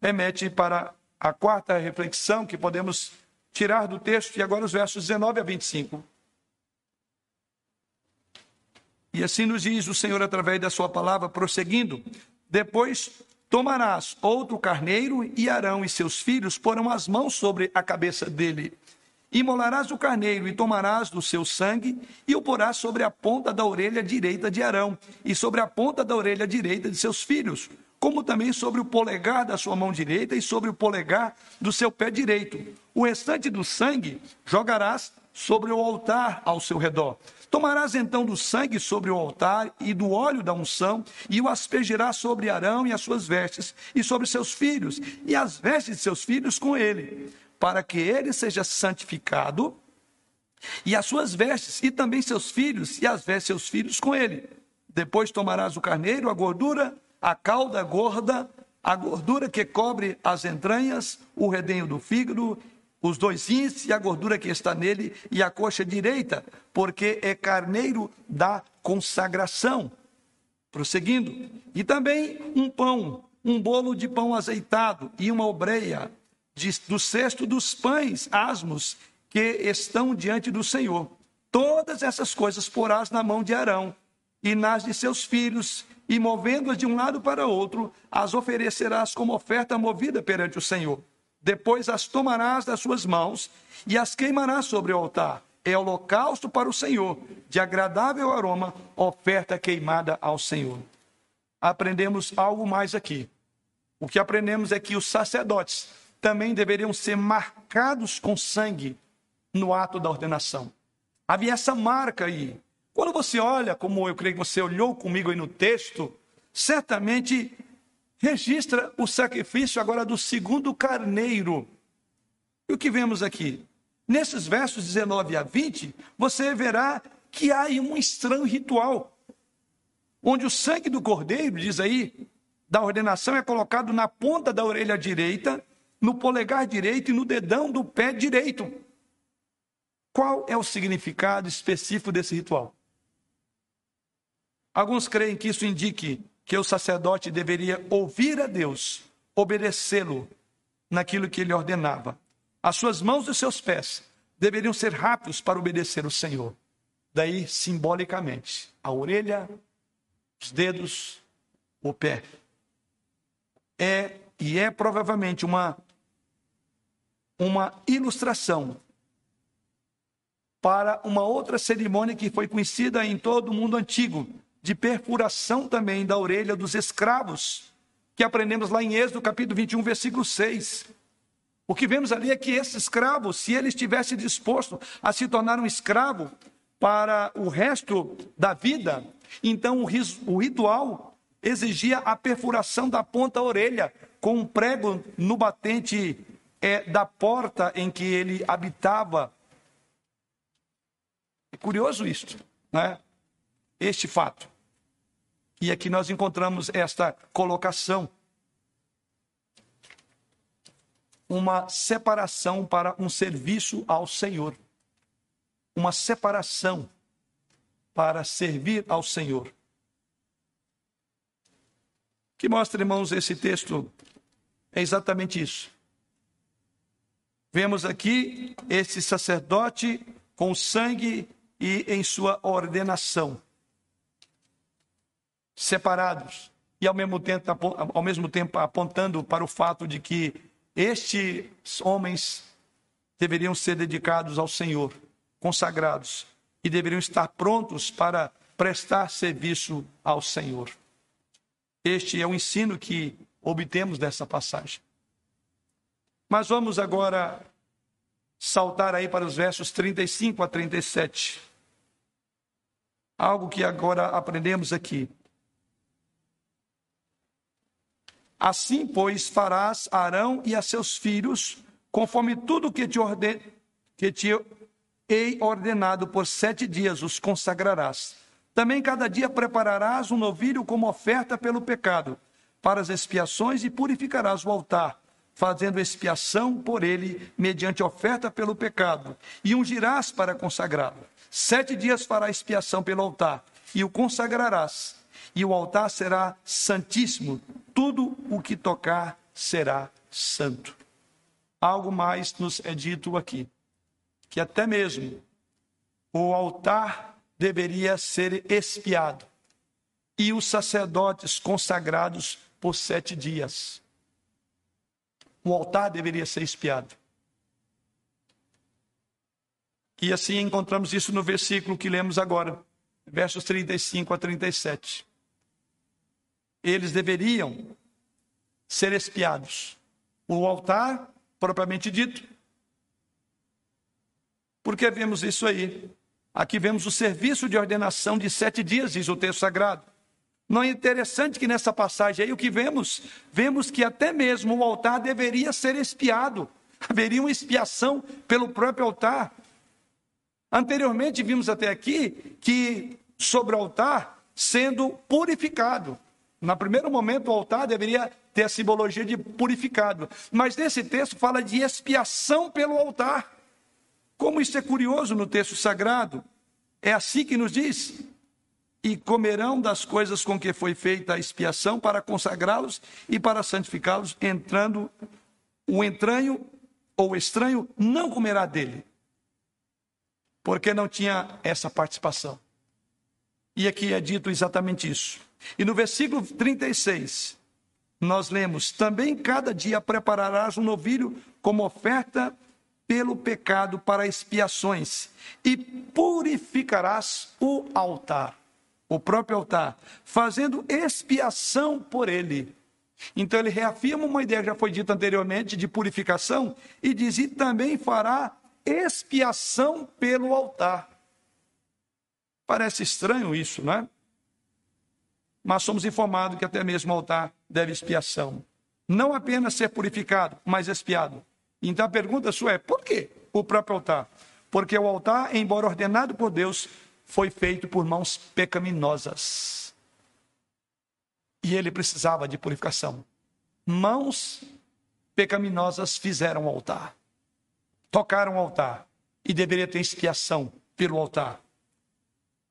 remete para a quarta reflexão que podemos tirar do texto, e agora os versos 19 a 25. E assim nos diz o Senhor através da sua palavra, prosseguindo: Depois tomarás outro carneiro, e Arão e seus filhos porão as mãos sobre a cabeça dele. Imolarás o carneiro e tomarás do seu sangue e o porás sobre a ponta da orelha direita de Arão e sobre a ponta da orelha direita de seus filhos, como também sobre o polegar da sua mão direita e sobre o polegar do seu pé direito. O restante do sangue jogarás sobre o altar ao seu redor. Tomarás então do sangue sobre o altar e do óleo da unção, e o aspergirás sobre Arão e as suas vestes, e sobre seus filhos, e as vestes de seus filhos com ele, para que ele seja santificado, e as suas vestes, e também seus filhos, e as vestes de seus filhos com ele. Depois tomarás o carneiro, a gordura, a cauda gorda, a gordura que cobre as entranhas, o redenho do fígado os dois rins e a gordura que está nele e a coxa direita, porque é carneiro da consagração. Prosseguindo, e também um pão, um bolo de pão azeitado e uma obreia de, do cesto dos pães asmos que estão diante do Senhor. Todas essas coisas porás na mão de Arão e nas de seus filhos, e movendo-as de um lado para outro, as oferecerás como oferta movida perante o Senhor. Depois as tomarás das suas mãos e as queimarás sobre o altar. É holocausto para o Senhor, de agradável aroma, oferta queimada ao Senhor. Aprendemos algo mais aqui. O que aprendemos é que os sacerdotes também deveriam ser marcados com sangue no ato da ordenação. Havia essa marca aí. Quando você olha, como eu creio que você olhou comigo aí no texto, certamente registra o sacrifício agora do segundo carneiro. E o que vemos aqui? Nesses versos 19 a 20, você verá que há um estranho ritual, onde o sangue do cordeiro, diz aí, da ordenação é colocado na ponta da orelha direita, no polegar direito e no dedão do pé direito. Qual é o significado específico desse ritual? Alguns creem que isso indique que o sacerdote deveria ouvir a Deus, obedecê-lo naquilo que ele ordenava. As suas mãos e os seus pés deveriam ser rápidos para obedecer o Senhor. Daí, simbolicamente, a orelha, os dedos, o pé. É e é provavelmente uma uma ilustração para uma outra cerimônia que foi conhecida em todo o mundo antigo, de perfuração também da orelha dos escravos, que aprendemos lá em Êxodo capítulo 21, versículo 6. O que vemos ali é que esse escravo, se ele estivesse disposto a se tornar um escravo para o resto da vida, então o ritual exigia a perfuração da ponta orelha com um prego no batente é, da porta em que ele habitava. É curioso isto, né? Este fato. E aqui nós encontramos esta colocação. Uma separação para um serviço ao Senhor. Uma separação para servir ao Senhor. Que mostra, irmãos, esse texto é exatamente isso. Vemos aqui esse sacerdote com sangue e em sua ordenação separados e ao mesmo tempo, ao mesmo tempo apontando para o fato de que estes homens deveriam ser dedicados ao Senhor, consagrados e deveriam estar prontos para prestar serviço ao Senhor. Este é o ensino que obtemos dessa passagem. Mas vamos agora saltar aí para os versos 35 a 37. Algo que agora aprendemos aqui. Assim, pois, farás Arão e a seus filhos, conforme tudo que te, que te hei ordenado por sete dias, os consagrarás. Também cada dia prepararás um novilho como oferta pelo pecado, para as expiações, e purificarás o altar, fazendo expiação por ele, mediante oferta pelo pecado, e ungirás para consagrá-lo. Sete dias fará expiação pelo altar, e o consagrarás e o altar será santíssimo, tudo o que tocar será santo. Algo mais nos é dito aqui, que até mesmo o altar deveria ser espiado e os sacerdotes consagrados por sete dias. O altar deveria ser espiado. E assim encontramos isso no versículo que lemos agora, versos 35 a 37 eles deveriam ser espiados. O altar, propriamente dito, Por que vemos isso aí? Aqui vemos o serviço de ordenação de sete dias, diz o texto sagrado. Não é interessante que nessa passagem aí o que vemos? Vemos que até mesmo o altar deveria ser espiado. Haveria uma expiação pelo próprio altar. Anteriormente vimos até aqui que sobre o altar sendo purificado. No primeiro momento, o altar deveria ter a simbologia de purificado. Mas nesse texto fala de expiação pelo altar. Como isso é curioso no texto sagrado. É assim que nos diz: e comerão das coisas com que foi feita a expiação para consagrá-los e para santificá-los, entrando o entranho ou o estranho não comerá dele, porque não tinha essa participação. E aqui é dito exatamente isso. E no versículo 36, nós lemos: Também cada dia prepararás um novilho como oferta pelo pecado para expiações, e purificarás o altar o próprio altar, fazendo expiação por ele. Então ele reafirma uma ideia que já foi dita anteriormente de purificação e diz: e também fará expiação pelo altar. Parece estranho isso, não é? Mas somos informados que até mesmo o altar deve expiação. Não apenas ser purificado, mas expiado. Então a pergunta sua é: por que o próprio altar? Porque o altar, embora ordenado por Deus, foi feito por mãos pecaminosas. E ele precisava de purificação. Mãos pecaminosas fizeram o altar, tocaram o altar, e deveria ter expiação pelo altar.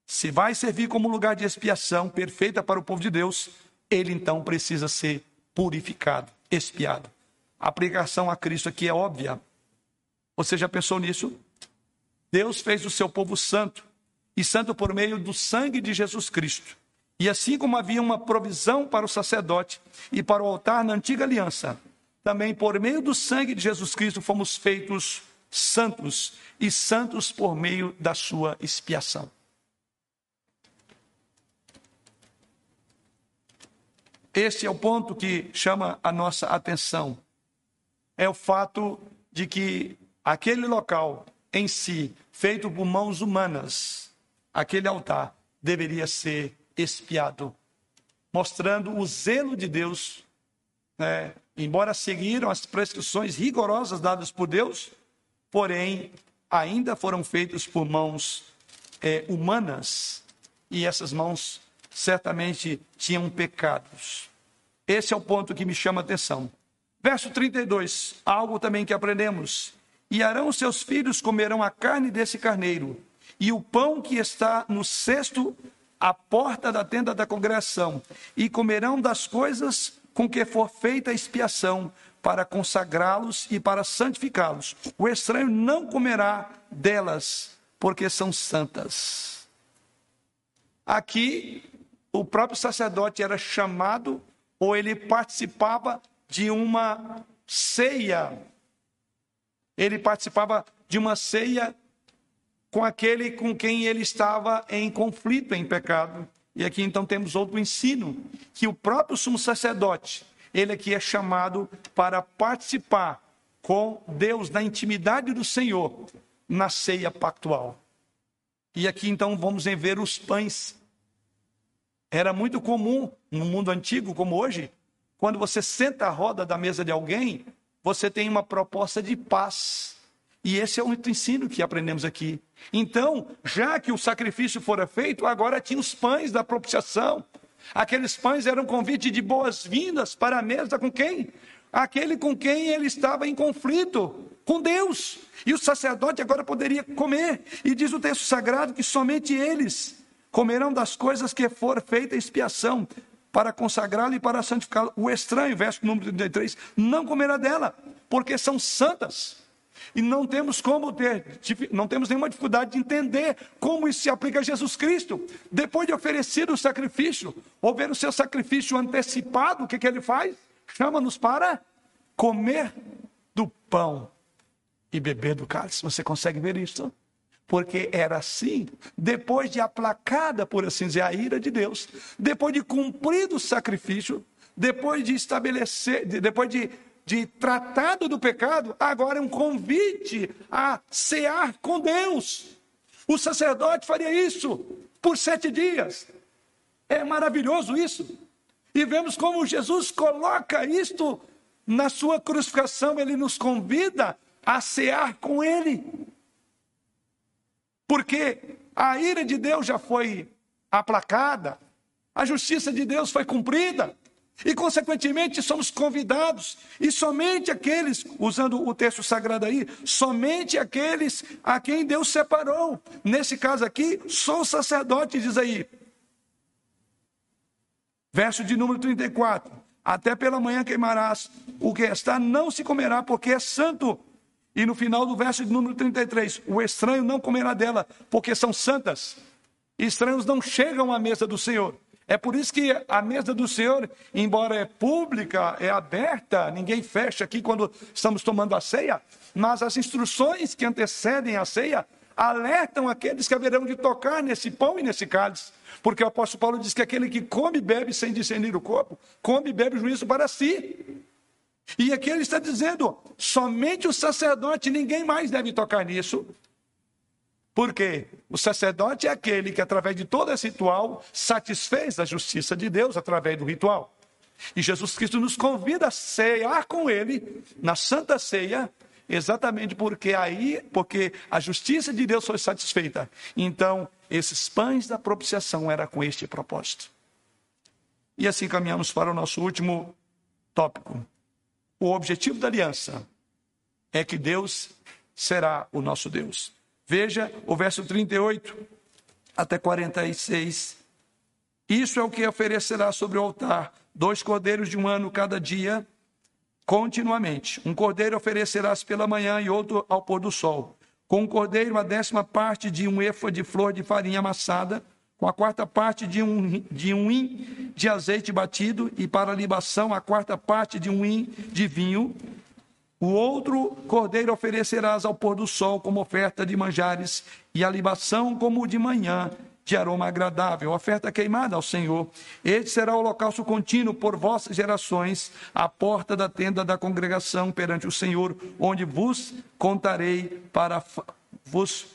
Se vai servir como lugar de expiação perfeita para o povo de Deus, ele então precisa ser purificado, expiado. A aplicação a Cristo aqui é óbvia. Você já pensou nisso? Deus fez o seu povo santo e santo por meio do sangue de Jesus Cristo. E assim como havia uma provisão para o sacerdote e para o altar na antiga aliança, também por meio do sangue de Jesus Cristo fomos feitos santos e santos por meio da sua expiação. Este é o ponto que chama a nossa atenção. É o fato de que aquele local em si, feito por mãos humanas, aquele altar deveria ser espiado, mostrando o zelo de Deus. Né? Embora seguiram as prescrições rigorosas dadas por Deus, porém ainda foram feitos por mãos é, humanas e essas mãos certamente tinham pecados. Esse é o ponto que me chama a atenção. Verso 32, algo também que aprendemos. E Arão seus filhos comerão a carne desse carneiro, e o pão que está no cesto à porta da tenda da congregação, e comerão das coisas com que for feita a expiação, para consagrá-los e para santificá-los. O estranho não comerá delas, porque são santas. Aqui, o próprio sacerdote era chamado, ou ele participava de uma ceia. Ele participava de uma ceia com aquele com quem ele estava em conflito, em pecado. E aqui então temos outro ensino, que o próprio sumo sacerdote, ele aqui é chamado para participar com Deus na intimidade do Senhor na ceia pactual. E aqui então vamos ver os pães. Era muito comum no mundo antigo, como hoje, quando você senta à roda da mesa de alguém, você tem uma proposta de paz e esse é o ensino que aprendemos aqui. Então, já que o sacrifício fora feito, agora tinha os pães da propiciação. Aqueles pães eram convite de boas-vindas para a mesa com quem? Aquele com quem ele estava em conflito, com Deus. E o sacerdote agora poderia comer. E diz o texto sagrado que somente eles comerão das coisas que for feita expiação para consagrá-lo e para santificá-lo. O estranho, verso número 33, não comerá dela, porque são santas. E não temos como ter, não temos nenhuma dificuldade de entender como isso se aplica a Jesus Cristo. Depois de oferecer o sacrifício, ou ver o seu sacrifício antecipado, o que, que ele faz? Chama-nos para comer do pão e beber do cálice. Você consegue ver isso? Porque era assim, depois de aplacada, por assim dizer, a ira de Deus, depois de cumprido o sacrifício, depois de estabelecer, depois de de tratado do pecado, agora é um convite a cear com Deus. O sacerdote faria isso por sete dias. É maravilhoso isso. E vemos como Jesus coloca isto na sua crucificação, ele nos convida a cear com ele. Porque a ira de Deus já foi aplacada, a justiça de Deus foi cumprida. E, consequentemente, somos convidados, e somente aqueles, usando o texto sagrado aí, somente aqueles a quem Deus separou. Nesse caso aqui, sou sacerdote, diz aí. Verso de número 34. Até pela manhã queimarás, o que está não se comerá, porque é santo. E no final do verso de número 33, o estranho não comerá dela, porque são santas. Estranhos não chegam à mesa do Senhor. É por isso que a mesa do Senhor, embora é pública, é aberta, ninguém fecha aqui quando estamos tomando a ceia, mas as instruções que antecedem a ceia alertam aqueles que haverão de tocar nesse pão e nesse cálice. Porque o apóstolo Paulo diz que aquele que come e bebe sem discernir o corpo, come e bebe juízo para si. E aqui ele está dizendo: somente o sacerdote, ninguém mais deve tocar nisso, porque o sacerdote é aquele que, através de todo esse ritual, satisfez a justiça de Deus através do ritual. E Jesus Cristo nos convida a cear com ele na Santa Ceia, exatamente porque aí, porque a justiça de Deus foi satisfeita. Então, esses pães da propiciação era com este propósito. E assim caminhamos para o nosso último tópico. O objetivo da aliança é que Deus será o nosso Deus. Veja o verso 38 até 46. Isso é o que oferecerá sobre o altar: dois cordeiros de um ano cada dia, continuamente. Um cordeiro oferecerás pela manhã e outro ao pôr do sol. Com um cordeiro, a décima parte de um efa de flor de farinha amassada, com a quarta parte de um, de um hin de azeite batido, e para a libação, a quarta parte de um hin de vinho, o outro cordeiro oferecerás ao pôr do sol como oferta de manjares, e a libação como de manhã, de aroma agradável, oferta queimada ao Senhor. Este será o holocausto contínuo por vossas gerações, à porta da tenda da congregação perante o Senhor, onde vos contarei para vos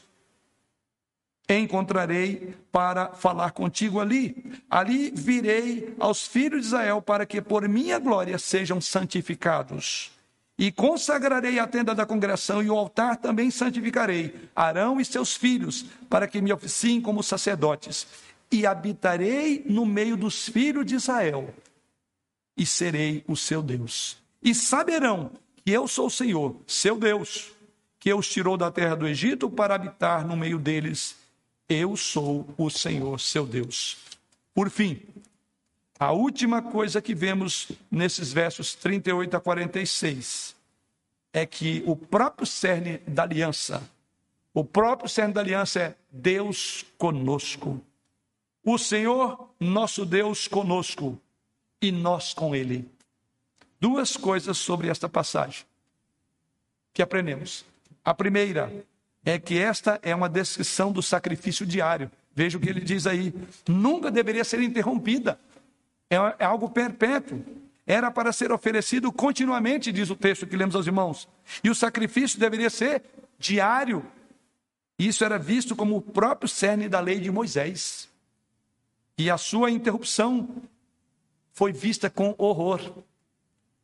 encontrarei para falar contigo ali. Ali virei aos filhos de Israel para que por minha glória sejam santificados. E consagrarei a tenda da congregação e o altar também santificarei, Arão e seus filhos, para que me oficiem como sacerdotes. E habitarei no meio dos filhos de Israel, e serei o seu Deus. E saberão que eu sou o Senhor, seu Deus, que os tirou da terra do Egito para habitar no meio deles. Eu sou o Senhor, seu Deus. Por fim, a última coisa que vemos nesses versos 38 a 46 é que o próprio cerne da aliança, o próprio cerne da aliança é Deus conosco. O Senhor, nosso Deus, conosco e nós com Ele. Duas coisas sobre esta passagem que aprendemos. A primeira é que esta é uma descrição do sacrifício diário. Veja o que ele diz aí: nunca deveria ser interrompida. É, é algo perpétuo. Era para ser oferecido continuamente, diz o texto que lemos aos irmãos. E o sacrifício deveria ser diário. Isso era visto como o próprio cerne da lei de Moisés. E a sua interrupção foi vista com horror.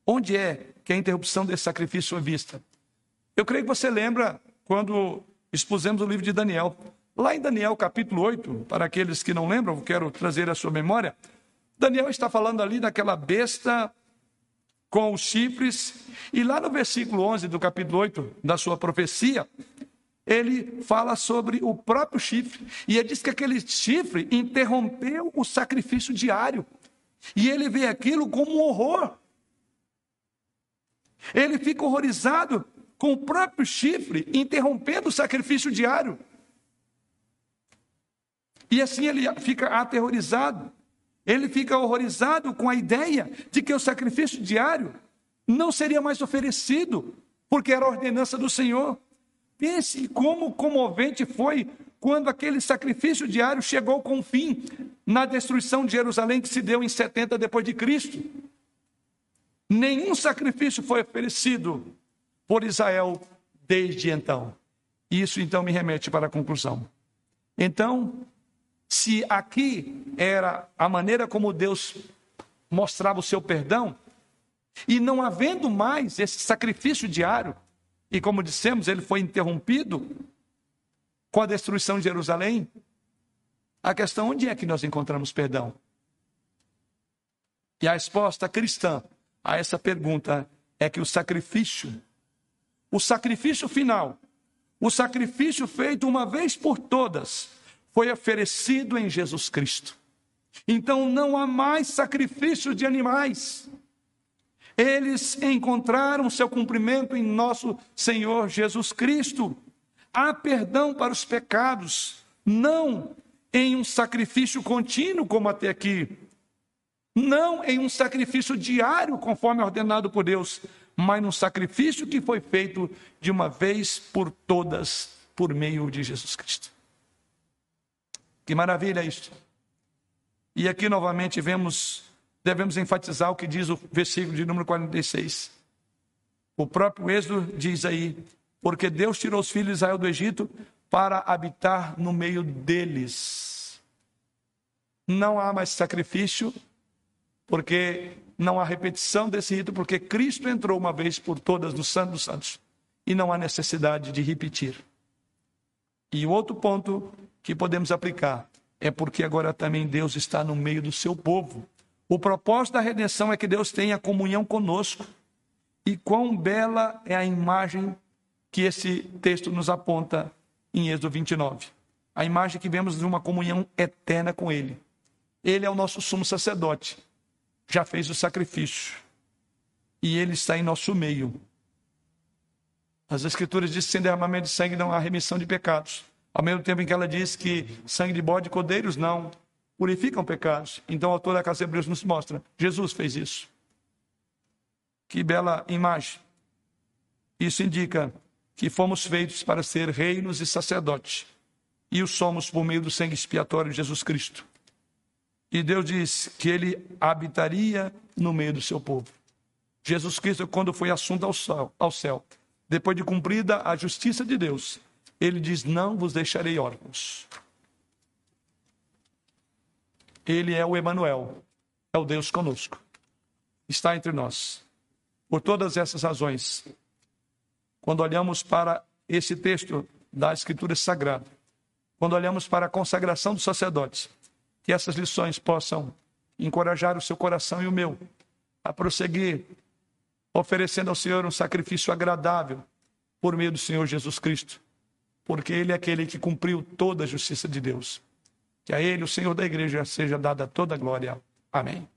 Onde é que a interrupção desse sacrifício foi vista? Eu creio que você lembra quando expusemos o livro de Daniel. Lá em Daniel capítulo 8, para aqueles que não lembram, quero trazer a sua memória. Daniel está falando ali daquela besta com os chifres, e lá no versículo 11 do capítulo 8 da sua profecia, ele fala sobre o próprio chifre, e ele diz que aquele chifre interrompeu o sacrifício diário, e ele vê aquilo como um horror. Ele fica horrorizado com o próprio chifre interrompendo o sacrifício diário. E assim ele fica aterrorizado. Ele fica horrorizado com a ideia de que o sacrifício diário não seria mais oferecido, porque era ordenança do Senhor. Pense como comovente foi quando aquele sacrifício diário chegou com fim na destruição de Jerusalém que se deu em 70 depois de Cristo. Nenhum sacrifício foi oferecido por Israel desde então. Isso então me remete para a conclusão. Então, se aqui era a maneira como Deus mostrava o seu perdão, e não havendo mais esse sacrifício diário, e como dissemos, ele foi interrompido com a destruição de Jerusalém, a questão onde é que nós encontramos perdão? E a resposta cristã a essa pergunta é que o sacrifício, o sacrifício final, o sacrifício feito uma vez por todas, foi oferecido em Jesus Cristo. Então não há mais sacrifício de animais. Eles encontraram seu cumprimento em nosso Senhor Jesus Cristo. Há perdão para os pecados, não em um sacrifício contínuo como até aqui, não em um sacrifício diário conforme ordenado por Deus, mas num sacrifício que foi feito de uma vez por todas por meio de Jesus Cristo. Que maravilha isso! E aqui novamente vemos, devemos enfatizar o que diz o versículo de número 46. O próprio Êxodo diz aí: porque Deus tirou os filhos de Israel do Egito para habitar no meio deles. Não há mais sacrifício, porque não há repetição desse rito, porque Cristo entrou uma vez por todas no Santo dos Santos e não há necessidade de repetir. E o outro ponto que podemos aplicar é porque agora também Deus está no meio do seu povo. O propósito da redenção é que Deus tenha comunhão conosco. E quão bela é a imagem que esse texto nos aponta em Êxodo 29. A imagem que vemos de uma comunhão eterna com Ele. Ele é o nosso sumo sacerdote já fez o sacrifício. E ele está em nosso meio. As Escrituras dizem que sem derramamento de sangue não há remissão de pecados. Ao mesmo tempo em que ela diz que sangue de bode e cordeiros não purificam pecados. Então, o autor da Casa de Hebreus nos mostra: Jesus fez isso. Que bela imagem. Isso indica que fomos feitos para ser reinos e sacerdotes. E o somos por meio do sangue expiatório de Jesus Cristo. E Deus diz que ele habitaria no meio do seu povo. Jesus Cristo, quando foi assunto ao céu, ao céu, depois de cumprida a justiça de Deus, ele diz: Não vos deixarei órfãos. Ele é o Emanuel, é o Deus conosco. Está entre nós. Por todas essas razões, quando olhamos para esse texto da Escritura Sagrada, quando olhamos para a consagração dos sacerdotes, que essas lições possam encorajar o seu coração e o meu a prosseguir, oferecendo ao Senhor um sacrifício agradável por meio do Senhor Jesus Cristo, porque Ele é aquele que cumpriu toda a justiça de Deus. Que a Ele, o Senhor da igreja, seja dada toda a glória. Amém.